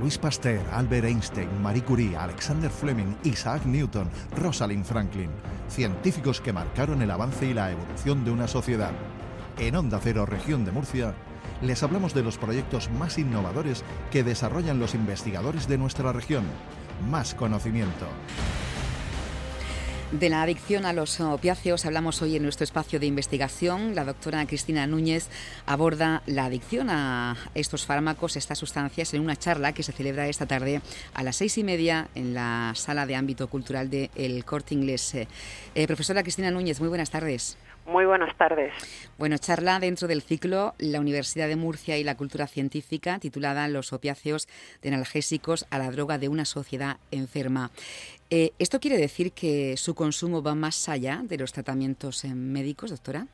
Luis Pasteur, Albert Einstein, Marie Curie, Alexander Fleming, Isaac Newton, Rosalind Franklin, científicos que marcaron el avance y la evolución de una sociedad. En Onda Cero, región de Murcia, les hablamos de los proyectos más innovadores que desarrollan los investigadores de nuestra región. Más conocimiento. De la adicción a los opiáceos hablamos hoy en nuestro espacio de investigación. La doctora Cristina Núñez aborda la adicción a estos fármacos, estas sustancias, en una charla que se celebra esta tarde a las seis y media en la sala de ámbito cultural del El Corte Inglés. Eh, profesora Cristina Núñez, muy buenas tardes. Muy buenas tardes. Bueno, charla dentro del ciclo La Universidad de Murcia y la Cultura Científica, titulada Los opiáceos de analgésicos a la droga de una sociedad enferma. Eh, ¿Esto quiere decir que su consumo va más allá de los tratamientos eh, médicos, doctora?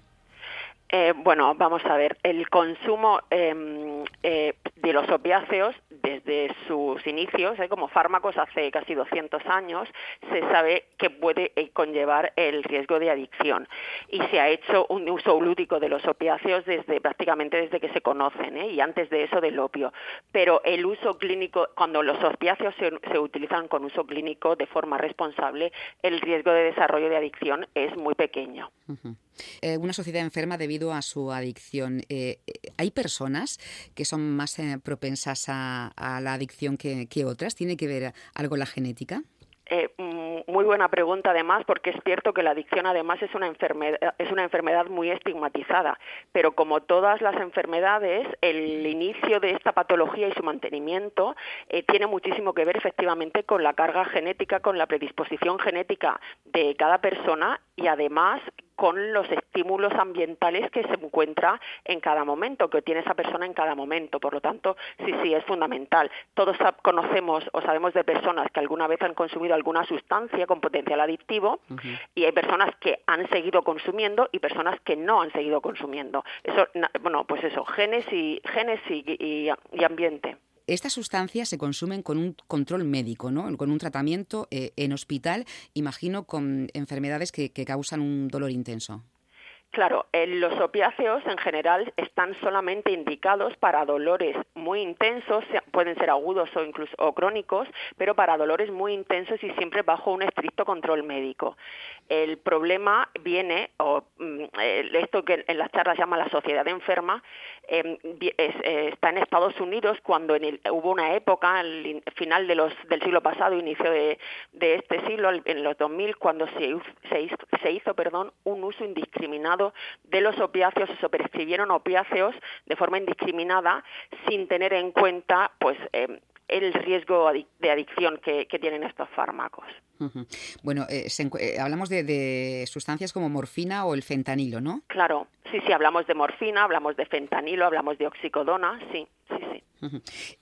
Eh, bueno, vamos a ver, el consumo em, eh, de los opiáceos desde sus inicios, eh, como fármacos hace casi 200 años, se sabe que puede conllevar el riesgo de adicción y se ha hecho un uso lúdico de los opiáceos desde prácticamente desde que se conocen y antes de eso del opio. Pero el uso clínico, cuando los opiáceos se, utilizan con uso clínico de forma responsable, el riesgo de desarrollo de adicción es muy pequeño. Eh, una sociedad enferma debido a su adicción. Eh, eh, ¿Hay personas que son más propensas a, la adicción que, que otras? ¿Tiene que ver algo la genética? Eh, mm, muy buena pregunta además porque es cierto que la adicción además es una enfermedad es una enfermedad muy estigmatizada pero como todas las enfermedades el inicio de esta patología y su mantenimiento eh, tiene muchísimo que ver efectivamente con la carga genética con la predisposición genética de cada persona y además con los estímulos ambientales que se encuentra en cada momento, que tiene esa persona en cada momento. Por lo tanto, sí, sí, es fundamental. Todos conocemos o sabemos de personas que alguna vez han consumido alguna sustancia con potencial adictivo y hay personas que han seguido consumiendo y personas que no han seguido consumiendo. Eso, bueno, pues eso, genes y, genes y ambiente. Estas sustancias se consumen con un control médico, ¿no? con un tratamiento eh, en hospital, imagino con enfermedades que causan un dolor intenso. Claro, los opiáceos en general están solamente indicados para dolores muy intensos, pueden ser agudos o incluso o crónicos, pero para dolores muy intensos y siempre bajo un estricto control médico. El problema viene, o mm, esto que en las charlas llama la sociedad enferma, em, eh, está en Estados Unidos cuando en hubo una época, al final del siglo pasado, inicio de, este siglo, en los 2000, cuando se, se, hizo, se hizo perdón, un uso indiscriminado de los opiáceos, se prescribieron opiáceos de forma indiscriminada sin tener en cuenta pues eh, el riesgo de adicción que, tienen estos fármacos. Bueno, eh, eh, hablamos de, sustancias como morfina o el fentanilo, ¿no? Claro, sí, sí, hablamos de morfina, hablamos de fentanilo, hablamos de oxicodona, sí, sí, sí.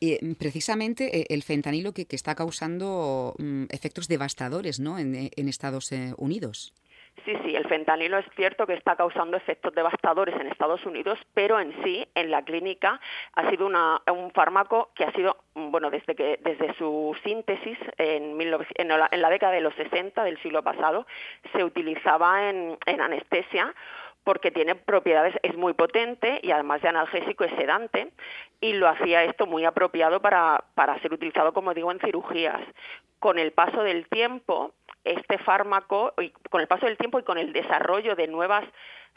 Y precisamente el fentanilo que, está causando mm, efectos devastadores ¿no? en, en Estados Unidos. Sí, sí, el fentanilo es cierto que está causando efectos devastadores en Estados Unidos, pero en sí, en la clínica, ha sido un fármaco que ha sido, bueno, desde, que, desde su síntesis en, en, la, década de los 60 del siglo pasado, se utilizaba en, anestesia porque tiene propiedades, es muy potente y además de analgésico es sedante y lo hacía esto muy apropiado para, para ser utilizado, como digo, en cirugías. Con el paso del tiempo, este fármaco, y con el paso del tiempo y con el desarrollo de nuevas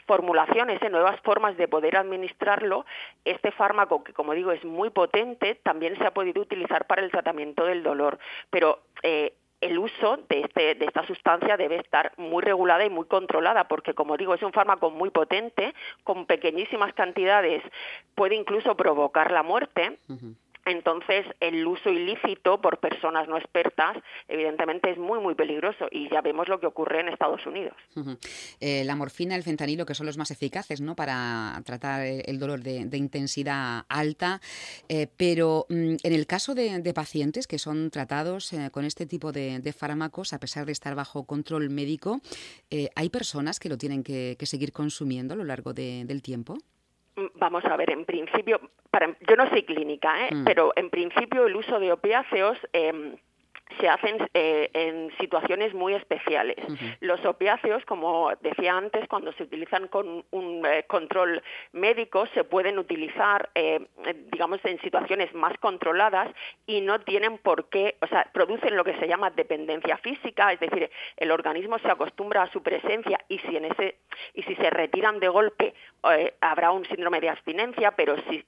formulaciones, de nuevas formas de poder administrarlo, este fármaco, que como digo es muy potente, también se ha podido utilizar para el tratamiento del dolor. Pero eh, el uso de, este, de esta sustancia debe estar muy regulada y muy controlada, porque como digo, es un fármaco muy potente, con pequeñísimas cantidades puede incluso provocar la muerte. Entonces, el uso ilícito por personas no expertas, evidentemente, es muy, muy peligroso y ya vemos lo que ocurre en Estados Unidos. Eh, la morfina, el fentanilo, que son los más eficaces ¿no? para tratar el dolor de, intensidad alta, eh, pero mm, en el caso de, pacientes que son tratados eh, con este tipo de, fármacos, a pesar de estar bajo control médico, ¿hay personas que lo tienen que, seguir consumiendo a lo largo del tiempo? Vamos a ver, en principio, para, yo no soy clínica, ¿eh? Mm. pero en principio el uso de opiáceos eh, se hacen eh, en situaciones muy especiales. Los opiáceos, como decía antes, cuando se utilizan con un eh, control médico, se pueden utilizar, eh, digamos, en situaciones más controladas y no tienen por qué, o sea, producen lo que se llama dependencia física, es decir, el organismo se acostumbra a su presencia y si en ese y si se retiran de golpe habrá un síndrome de abstinencia, pero si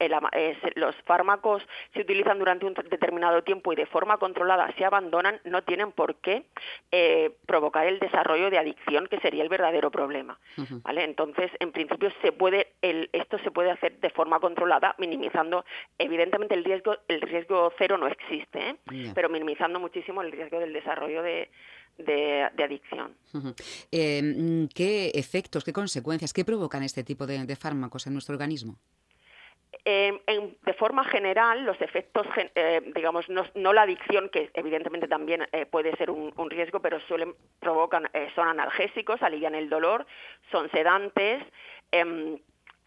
los fármacos se utilizan durante un determinado tiempo y de forma controlada se abandonan no tienen por qué eh, provocar el desarrollo de adicción, que sería el verdadero problema. ¿vale? Entonces, en principio, se puede, el, esto se puede hacer de forma controlada, minimizando, evidentemente el riesgo, el riesgo cero no existe, ¿eh? pero minimizando muchísimo el riesgo del desarrollo de, de, adicción. Eh, ¿Qué efectos, qué consecuencias, qué provocan este tipo de fármacos en nuestro organismo? Eh, de forma general, los efectos, eh, digamos, no, la adicción, que evidentemente también eh, puede ser un, riesgo, pero suelen provocan, son analgésicos, alivian el dolor, son sedantes, em,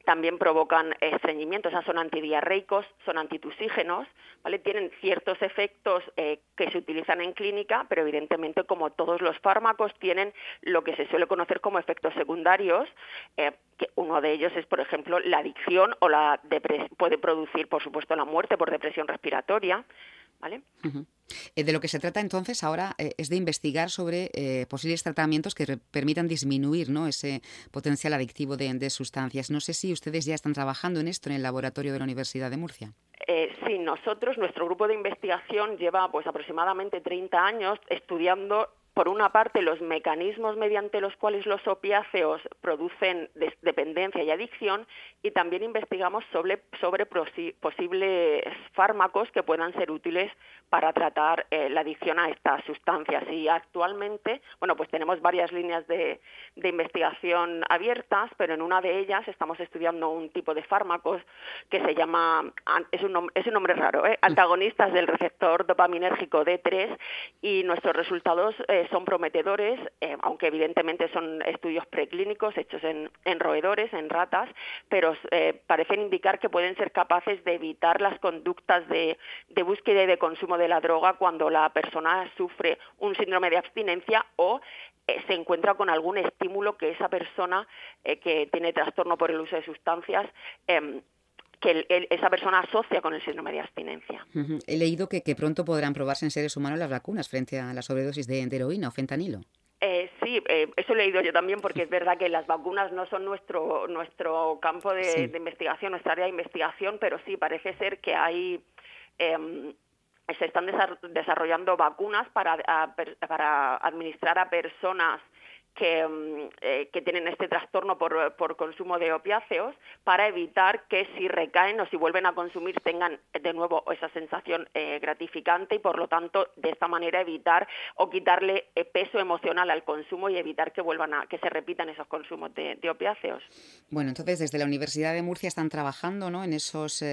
también provocan estreñimiento, o sea, son antidiarreicos, son antitusígenos, ¿vale? Tienen ciertos efectos eh, que se utilizan en clínica, pero evidentemente, como todos los fármacos, tienen lo que se suele conocer como efectos secundarios, eh, que uno de ellos es, por ejemplo, la adicción o la puede producir, por supuesto, la muerte por depresión respiratoria, ¿vale? Eh, de lo que se trata entonces ahora eh, es de investigar sobre eh, posibles tratamientos que permitan disminuir ¿no? ese potencial adictivo de, sustancias. No sé si ustedes ya están trabajando en esto en el laboratorio de la Universidad de Murcia. sí, nosotros, nuestro grupo de investigación lleva pues aproximadamente 30 años estudiando por una parte, los mecanismos mediante los cuales los opiáceos producen dependencia y adicción y también investigamos sobre, sobre posibles fármacos que puedan ser útiles para tratar eh, la adicción a estas sustancias. Y actualmente, bueno, pues tenemos varias líneas de, investigación abiertas, pero en una de ellas estamos estudiando un tipo de fármacos que se llama, es un, es un nombre raro, ¿eh? antagonistas del receptor dopaminérgico D3 y nuestros resultados eh, son prometedores, eh, aunque evidentemente son estudios preclínicos hechos en, roedores, en ratas, pero eh, parecen indicar que pueden ser capaces de evitar las conductas de, búsqueda y de consumo de la droga cuando la persona sufre un síndrome de abstinencia o eh, se encuentra con algún estímulo que esa persona que tiene trastorno por el uso de sustancias em, que esa persona asocia con el síndrome de abstinencia. He leído que, pronto podrán probarse en seres humanos las vacunas frente a la sobredosis de, heroína o fentanilo. Eh, sí, eh, eso he leído yo también porque es verdad que las vacunas no son nuestro nuestro campo de, investigación, nuestra área de investigación, pero sí parece ser que hay em, se están desarrollando vacunas para, para administrar a personas que, mm, eh, que, tienen este trastorno por, por, consumo de opiáceos para evitar que si recaen o si vuelven a consumir tengan de nuevo esa sensación eh, gratificante y por lo tanto de esta manera evitar o quitarle eh, peso emocional al consumo y evitar que vuelvan a que se repitan esos consumos de, opiáceos. Bueno, entonces desde la Universidad de Murcia están trabajando ¿no? en esos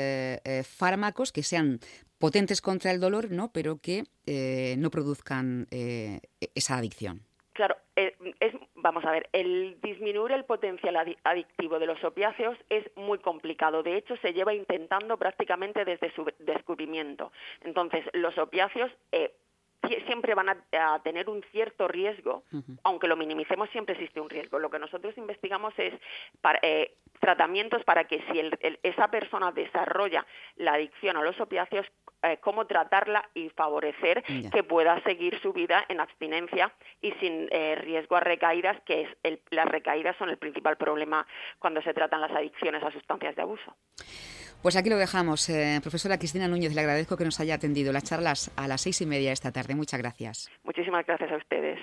fármacos que sean potentes contra el dolor, ¿no? pero que no produzcan esa adicción. Vamos a ver, el disminuir el potencial adictivo de los opiáceos es muy complicado. De hecho, se lleva intentando prácticamente desde su descubrimiento. Entonces, los opiáceos eh, siempre van a, tener un cierto riesgo, aunque lo minimicemos, siempre existe un riesgo. Lo que nosotros investigamos es eh, tratamientos para que si esa persona desarrolla la adicción a los opiáceos, eh, cómo tratarla y favorecer que pueda seguir su vida en abstinencia y sin eh, riesgo a recaídas, que es las recaídas son el principal problema cuando se tratan las adicciones a sustancias de abuso. Pues aquí lo dejamos. Eh, profesora Cristina Núñez, le agradezco que nos haya atendido las charlas a las seis y media esta tarde. Muchas gracias. Muchísimas gracias a ustedes.